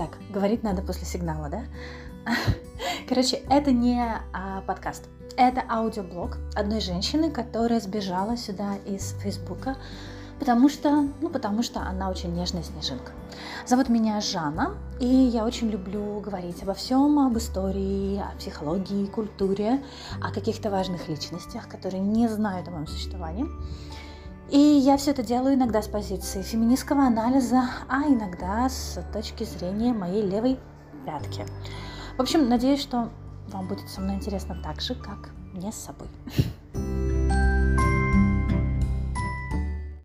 Так, говорить надо после сигнала, да? Короче, это не а, подкаст. Это аудиоблог одной женщины, которая сбежала сюда из Фейсбука, потому что, ну, потому что она очень нежная снежинка. Зовут меня Жанна, и я очень люблю говорить обо всем, об истории, о психологии, культуре, о каких-то важных личностях, которые не знают о моем существовании. И я все это делаю иногда с позиции феминистского анализа, а иногда с точки зрения моей левой пятки. В общем, надеюсь, что вам будет со мной интересно так же, как мне с собой.